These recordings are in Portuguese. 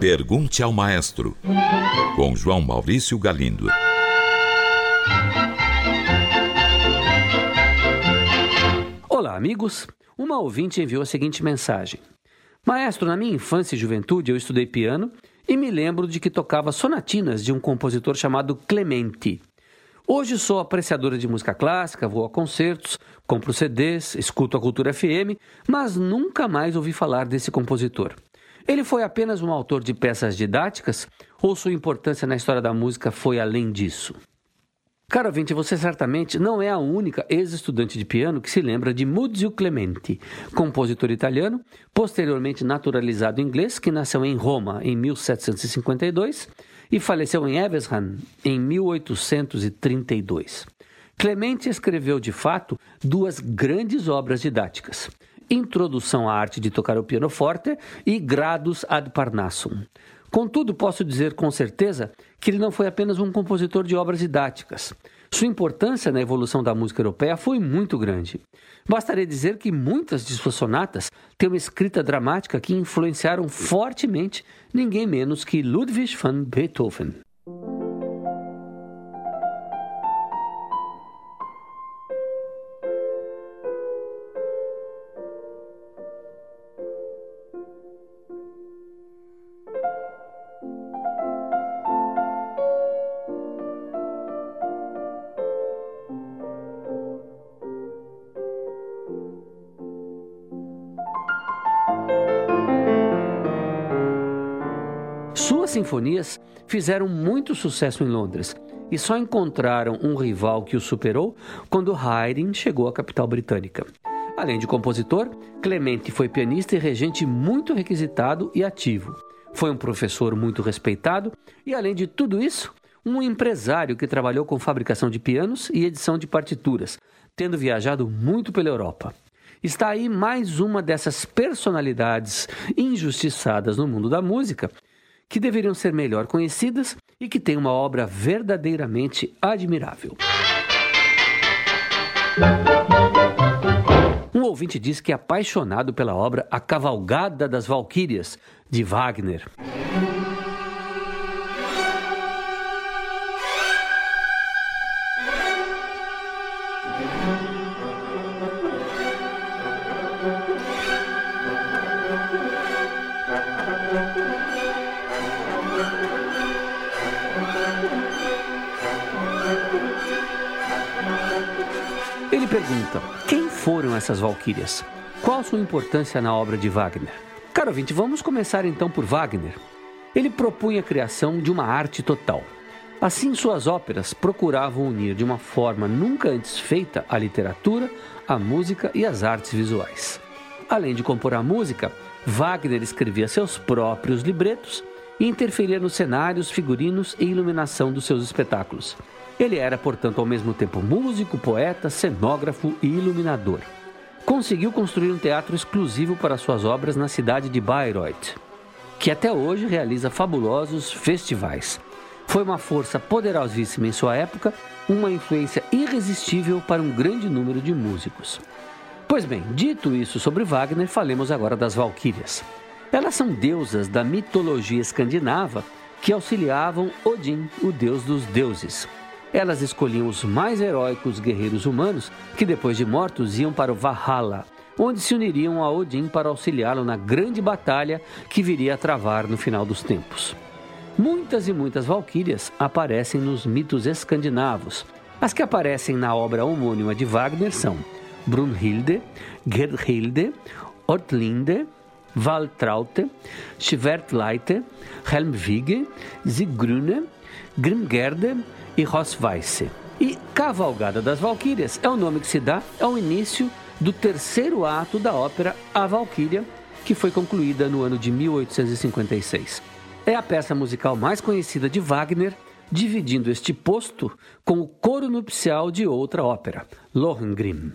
Pergunte ao Maestro, com João Maurício Galindo. Olá, amigos. Uma ouvinte enviou a seguinte mensagem: Maestro, na minha infância e juventude eu estudei piano e me lembro de que tocava sonatinas de um compositor chamado Clementi. Hoje sou apreciadora de música clássica, vou a concertos, compro CDs, escuto a Cultura FM, mas nunca mais ouvi falar desse compositor. Ele foi apenas um autor de peças didáticas ou sua importância na história da música foi além disso? Caro ouvinte, você certamente não é a única ex-estudante de piano que se lembra de Muzio Clementi, compositor italiano, posteriormente naturalizado inglês, que nasceu em Roma em 1752 e faleceu em Evesham em 1832. Clementi escreveu, de fato, duas grandes obras didáticas. Introdução à arte de tocar o pianoforte e Gradus ad Parnassum. Contudo, posso dizer com certeza que ele não foi apenas um compositor de obras didáticas. Sua importância na evolução da música europeia foi muito grande. Bastaria dizer que muitas de suas sonatas têm uma escrita dramática que influenciaram fortemente ninguém menos que Ludwig van Beethoven. Suas sinfonias fizeram muito sucesso em Londres e só encontraram um rival que o superou quando Haydn chegou à capital britânica. Além de compositor, Clemente foi pianista e regente muito requisitado e ativo. Foi um professor muito respeitado e, além de tudo isso, um empresário que trabalhou com fabricação de pianos e edição de partituras, tendo viajado muito pela Europa. Está aí mais uma dessas personalidades injustiçadas no mundo da música que deveriam ser melhor conhecidas e que têm uma obra verdadeiramente admirável. Um ouvinte diz que é apaixonado pela obra A Cavalgada das Valquírias, de Wagner. Ele pergunta: quem foram essas valquírias? Qual sua importância na obra de Wagner? Caro ouvinte, vamos começar então por Wagner. Ele propunha a criação de uma arte total. Assim, suas óperas procuravam unir de uma forma nunca antes feita a literatura, a música e as artes visuais. Além de compor a música, Wagner escrevia seus próprios libretos e interferia nos cenários, figurinos e iluminação dos seus espetáculos. Ele era, portanto, ao mesmo tempo músico, poeta, cenógrafo e iluminador. Conseguiu construir um teatro exclusivo para suas obras na cidade de Bayreuth, que até hoje realiza fabulosos festivais. Foi uma força poderosíssima em sua época, uma influência irresistível para um grande número de músicos. Pois bem, dito isso sobre Wagner, falemos agora das Valquírias. Elas são deusas da mitologia escandinava que auxiliavam Odin, o deus dos deuses. Elas escolhiam os mais heróicos guerreiros humanos que, depois de mortos, iam para o Valhalla, onde se uniriam a Odin para auxiliá-lo na grande batalha que viria a travar no final dos tempos. Muitas e muitas valquírias aparecem nos mitos escandinavos. As que aparecem na obra homônima de Wagner são Brunhilde, Gerhilde, Ortlinde, Valtraute, Schwertleite, Helmwige, Sigrune, Grimgerde e Rossweisse. E Cavalgada das Valquírias é o nome que se dá ao início do terceiro ato da ópera A Valquíria, que foi concluída no ano de 1856. É a peça musical mais conhecida de Wagner, dividindo este posto com o coro nupcial de outra ópera, Lohengrin.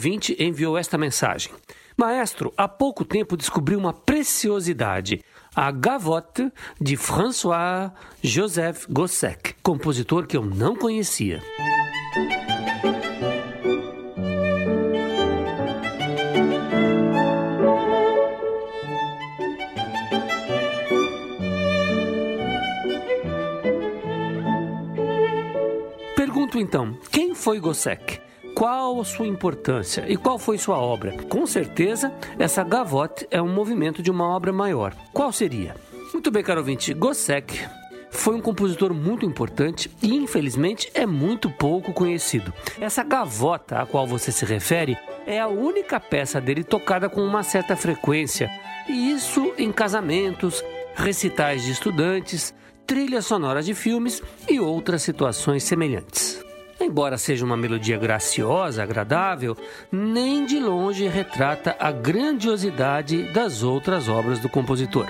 Ouvinte enviou esta mensagem. Maestro, há pouco tempo descobri uma preciosidade, a Gavotte de François Joseph Gossec, compositor que eu não conhecia. Pergunto então, quem foi Gossec? Qual a sua importância e qual foi sua obra? Com certeza, essa gavotte é um movimento de uma obra maior. Qual seria? Muito bem, caro ouvinte, Gossec foi um compositor muito importante e, infelizmente, é muito pouco conhecido. Essa gavota a qual você se refere é a única peça dele tocada com uma certa frequência, e isso em casamentos, recitais de estudantes, trilhas sonoras de filmes e outras situações semelhantes. Embora seja uma melodia graciosa, agradável, nem de longe retrata a grandiosidade das outras obras do compositor.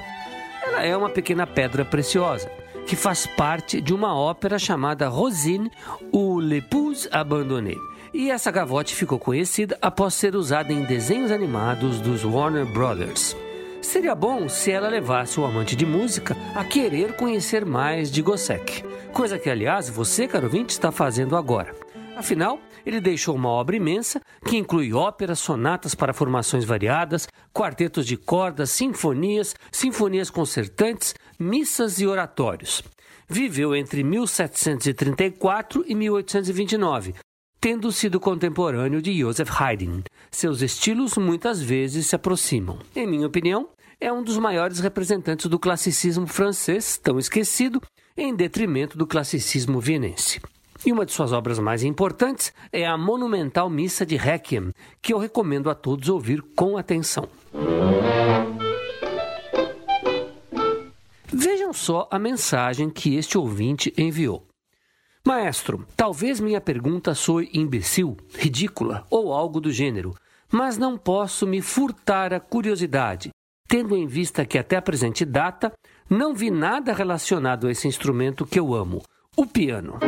Ela é uma pequena pedra preciosa que faz parte de uma ópera chamada Rosine ou L'épouse abandonnée. E essa gavote ficou conhecida após ser usada em desenhos animados dos Warner Brothers. Seria bom se ela levasse o amante de música a querer conhecer mais de Gossec, coisa que, aliás, você, caro ouvinte, está fazendo agora. Afinal, ele deixou uma obra imensa que inclui óperas, sonatas para formações variadas, quartetos de cordas, sinfonias, sinfonias concertantes, missas e oratórios. Viveu entre 1734 e 1829, tendo sido contemporâneo de Joseph Haydn. Seus estilos muitas vezes se aproximam. Em minha opinião, é um dos maiores representantes do classicismo francês, tão esquecido, em detrimento do classicismo vienense. E uma de suas obras mais importantes é a monumental Missa de Requiem, que eu recomendo a todos ouvir com atenção. Vejam só a mensagem que este ouvinte enviou. Maestro, talvez minha pergunta soe imbecil, ridícula ou algo do gênero, mas não posso me furtar a curiosidade, tendo em vista que até a presente data não vi nada relacionado a esse instrumento que eu amo, o piano.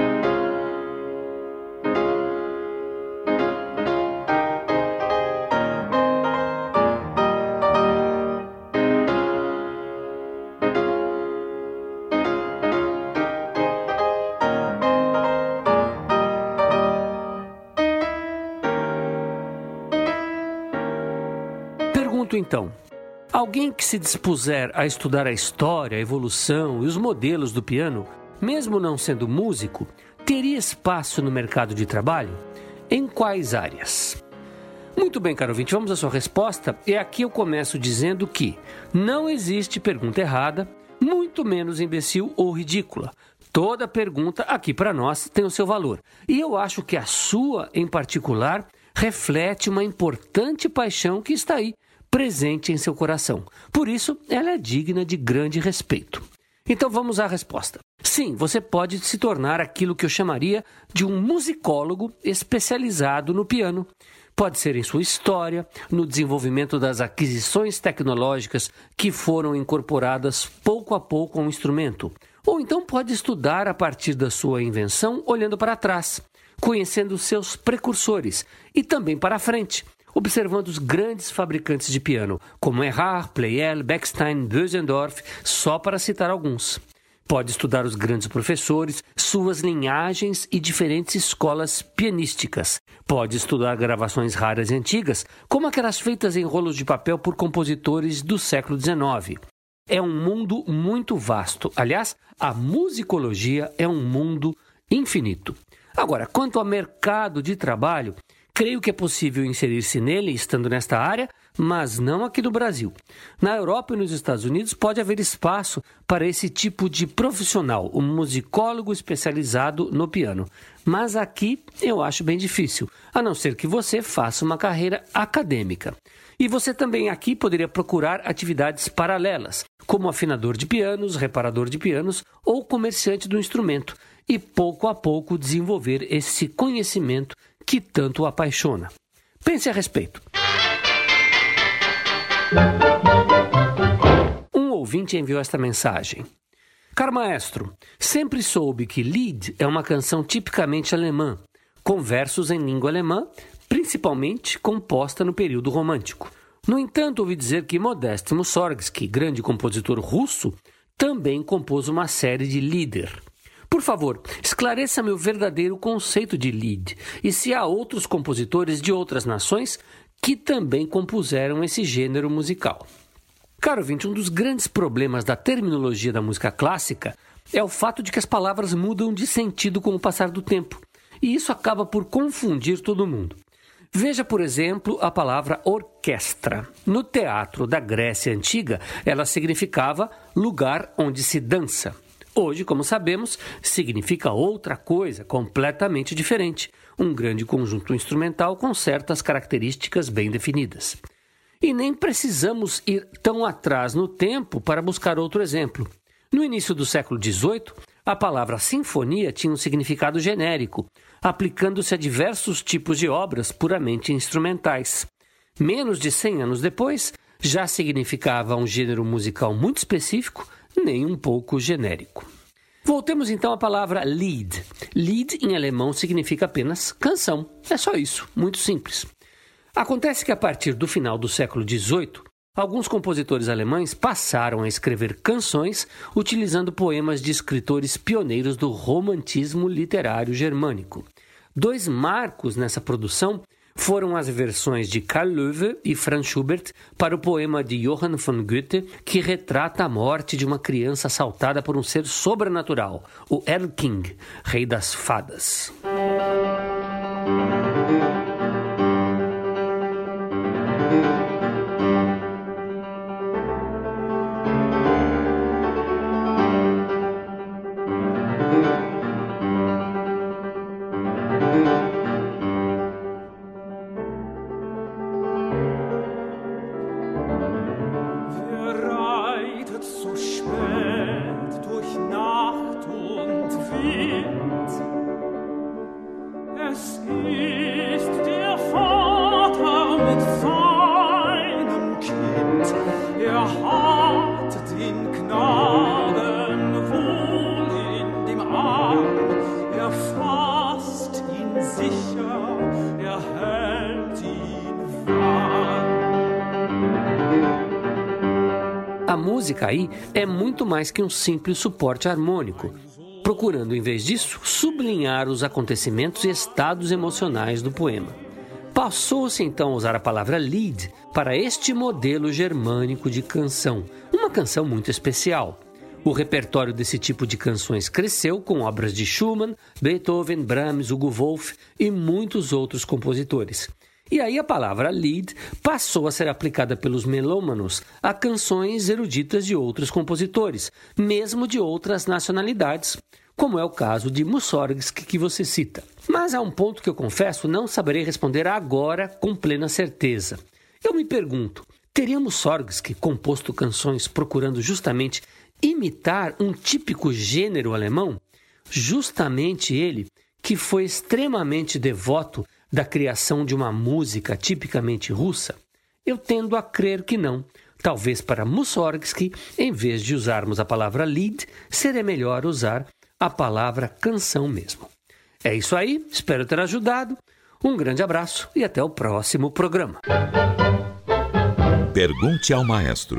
Pergunto então: alguém que se dispuser a estudar a história, a evolução e os modelos do piano, mesmo não sendo músico, teria espaço no mercado de trabalho? Em quais áreas? Muito bem, caro ouvinte, vamos à sua resposta. E aqui eu começo dizendo que não existe pergunta errada, muito menos imbecil ou ridícula. Toda pergunta aqui para nós tem o seu valor. E eu acho que a sua, em particular, reflete uma importante paixão que está aí presente em seu coração. Por isso, ela é digna de grande respeito. Então vamos à resposta. Sim, você pode se tornar aquilo que eu chamaria de um musicólogo especializado no piano. Pode ser em sua história, no desenvolvimento das aquisições tecnológicas que foram incorporadas pouco a pouco ao instrumento. Ou então pode estudar a partir da sua invenção olhando para trás, conhecendo seus precursores e também para frente, observando os grandes fabricantes de piano, como Erhard, Pleyel, Beckstein, Bösendorf, só para citar alguns. Pode estudar os grandes professores, suas linhagens e diferentes escolas pianísticas. Pode estudar gravações raras e antigas, como aquelas feitas em rolos de papel por compositores do século XIX. É um mundo muito vasto. Aliás, a musicologia é um mundo infinito. Agora, quanto ao mercado de trabalho, Creio que é possível inserir-se nele estando nesta área, mas não aqui no Brasil. Na Europa e nos Estados Unidos pode haver espaço para esse tipo de profissional, um musicólogo especializado no piano. Mas aqui eu acho bem difícil, a não ser que você faça uma carreira acadêmica. E você também aqui poderia procurar atividades paralelas, como afinador de pianos, reparador de pianos ou comerciante do instrumento, e pouco a pouco desenvolver esse conhecimento que tanto o apaixona. Pense a respeito. Um ouvinte enviou esta mensagem. Caro maestro, sempre soube que Lied é uma canção tipicamente alemã, com versos em língua alemã, principalmente composta no período romântico. No entanto, ouvi dizer que Modest Mussorgsky, grande compositor russo, também compôs uma série de líder. Por favor, esclareça-me o verdadeiro conceito de lead e se há outros compositores de outras nações que também compuseram esse gênero musical. Caro ouvinte, um dos grandes problemas da terminologia da música clássica é o fato de que as palavras mudam de sentido com o passar do tempo, e isso acaba por confundir todo mundo. Veja, por exemplo, a palavra orquestra. No teatro da Grécia Antiga, ela significava lugar onde se dança. Hoje, como sabemos, significa outra coisa completamente diferente, um grande conjunto instrumental com certas características bem definidas. E nem precisamos ir tão atrás no tempo para buscar outro exemplo. No início do século XVIII, a palavra sinfonia tinha um significado genérico, aplicando-se a diversos tipos de obras puramente instrumentais. Menos de 100 anos depois, já significava um gênero musical muito específico, nem um pouco genérico. Voltemos então à palavra Lied. Lied em alemão significa apenas canção. É só isso, muito simples. Acontece que a partir do final do século XVIII, Alguns compositores alemães passaram a escrever canções utilizando poemas de escritores pioneiros do romantismo literário germânico. Dois marcos nessa produção foram as versões de Karl Löwe e Franz Schubert para o poema de Johann von Goethe, que retrata a morte de uma criança assaltada por um ser sobrenatural, o Erlking, rei das fadas. Música aí é muito mais que um simples suporte harmônico, procurando, em vez disso, sublinhar os acontecimentos e estados emocionais do poema. Passou-se então a usar a palavra Lied para este modelo germânico de canção, uma canção muito especial. O repertório desse tipo de canções cresceu com obras de Schumann, Beethoven, Brahms, Hugo Wolf e muitos outros compositores. E aí a palavra lead passou a ser aplicada pelos melômanos a canções eruditas de outros compositores, mesmo de outras nacionalidades, como é o caso de Mussorgsky que você cita. Mas há um ponto que eu confesso não saberei responder agora com plena certeza. Eu me pergunto, teria Mussorgsky composto canções procurando justamente imitar um típico gênero alemão? Justamente ele, que foi extremamente devoto da criação de uma música tipicamente russa? Eu tendo a crer que não. Talvez para Mussorgsky, em vez de usarmos a palavra lead, seria melhor usar a palavra canção mesmo. É isso aí, espero ter ajudado. Um grande abraço e até o próximo programa. Pergunte ao maestro.